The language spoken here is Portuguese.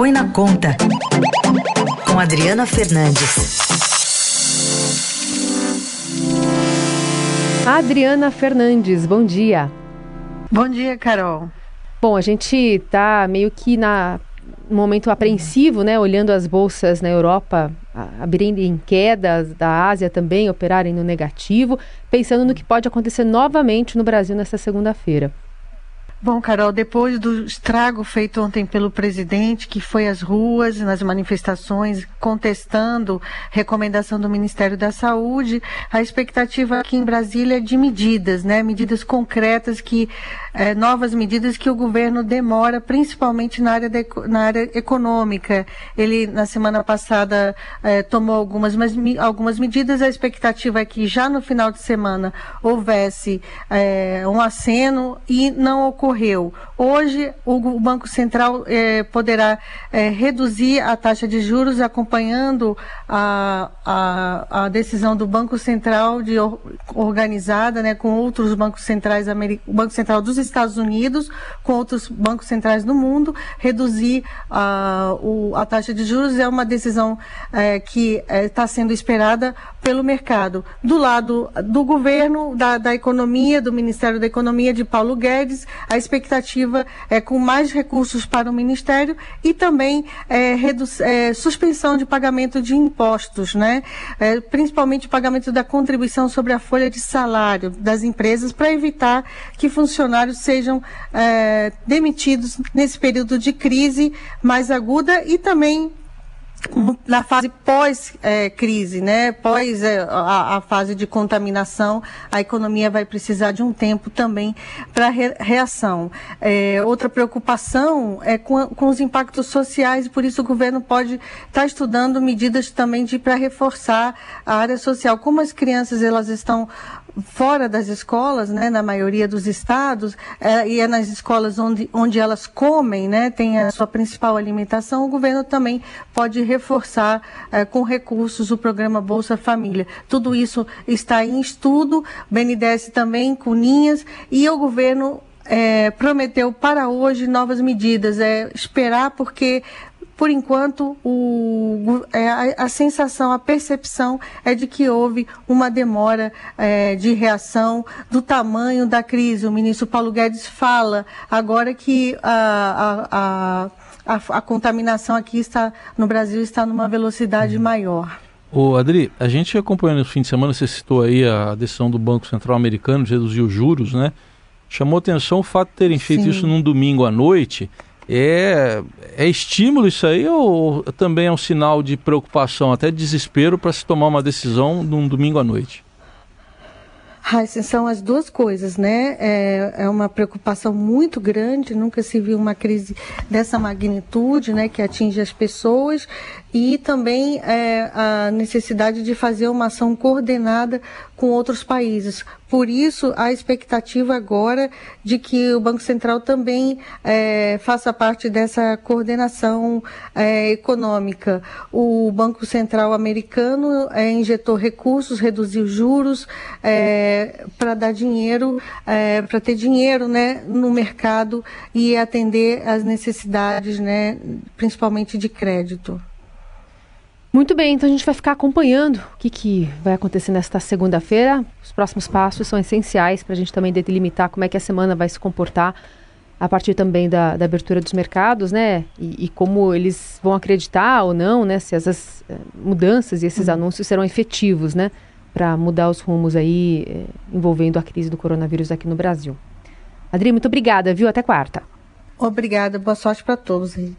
Põe na Conta, com Adriana Fernandes. Adriana Fernandes, bom dia. Bom dia, Carol. Bom, a gente está meio que na um momento apreensivo, né? Olhando as bolsas na Europa abrirem em queda, da Ásia também operarem no negativo, pensando no que pode acontecer novamente no Brasil nesta segunda-feira. Bom, Carol, depois do estrago feito ontem pelo presidente, que foi às ruas, nas manifestações, contestando recomendação do Ministério da Saúde, a expectativa aqui em Brasília é de medidas, né? Medidas concretas que, é, novas medidas que o governo demora, principalmente na área, de, na área econômica. Ele, na semana passada, é, tomou algumas, mas, algumas medidas. A expectativa é que já no final de semana houvesse é, um aceno e não ocorreu ocorreu. Hoje, o Banco Central eh, poderá eh, reduzir a taxa de juros acompanhando a, a, a, decisão do Banco Central de organizada né, com outros bancos centrais, o Banco Central dos Estados Unidos, com outros bancos centrais do mundo, reduzir a, o, a taxa de juros é uma decisão eh, que está sendo esperada pelo mercado. Do lado do governo, da, da economia, do Ministério da Economia de Paulo Guedes, a expectativa é com mais recursos para o Ministério e também é, é, suspensão de pagamento de impostos, né? É, principalmente o pagamento da contribuição sobre a folha de salário das empresas para evitar que funcionários sejam é, demitidos nesse período de crise mais aguda e também na fase pós-crise, é, né? pós é, a, a, fase de contaminação, a economia vai precisar de um tempo também para re, reação. É, outra preocupação é com, com, os impactos sociais, por isso o governo pode estar tá estudando medidas também para reforçar a área social. Como as crianças elas estão fora das escolas, né, na maioria dos estados, é, e é nas escolas onde, onde elas comem, né, tem a sua principal alimentação, o governo também pode reforçar é, com recursos o programa Bolsa Família. Tudo isso está em estudo, BNDES também com linhas, e o governo é, prometeu para hoje novas medidas, é esperar porque por enquanto, o, é, a, a, sensação, a percepção é de que houve uma demora é, de reação do tamanho da crise. O ministro Paulo Guedes fala agora que a, a, a, a contaminação aqui está no Brasil está numa velocidade uhum. maior. Ô Adri, a gente acompanhando no fim de semana, você citou aí a decisão do Banco Central Americano de reduzir os juros, né? Chamou atenção o fato de terem feito Sim. isso num domingo à noite. É, é estímulo isso aí ou também é um sinal de preocupação, até desespero para se tomar uma decisão num domingo à noite? Ah, são as duas coisas, né? É, é, uma preocupação muito grande, nunca se viu uma crise dessa magnitude, né, que atinge as pessoas, e também é, a necessidade de fazer uma ação coordenada com outros países. Por isso, a expectativa agora de que o Banco Central também é, faça parte dessa coordenação é, econômica. O Banco Central americano é, injetou recursos, reduziu juros é, para dar dinheiro, é, para ter dinheiro né, no mercado e atender às necessidades, né, principalmente de crédito. Muito bem, então a gente vai ficar acompanhando o que, que vai acontecer nesta segunda-feira. Os próximos passos são essenciais para a gente também delimitar como é que a semana vai se comportar a partir também da, da abertura dos mercados, né? E, e, como eles vão acreditar ou não, né? Se essas eh, mudanças e esses uhum. anúncios serão efetivos, né? Para mudar os rumos aí eh, envolvendo a crise do coronavírus aqui no Brasil. Adri, muito obrigada, viu? Até quarta. Obrigada, boa sorte para todos aí.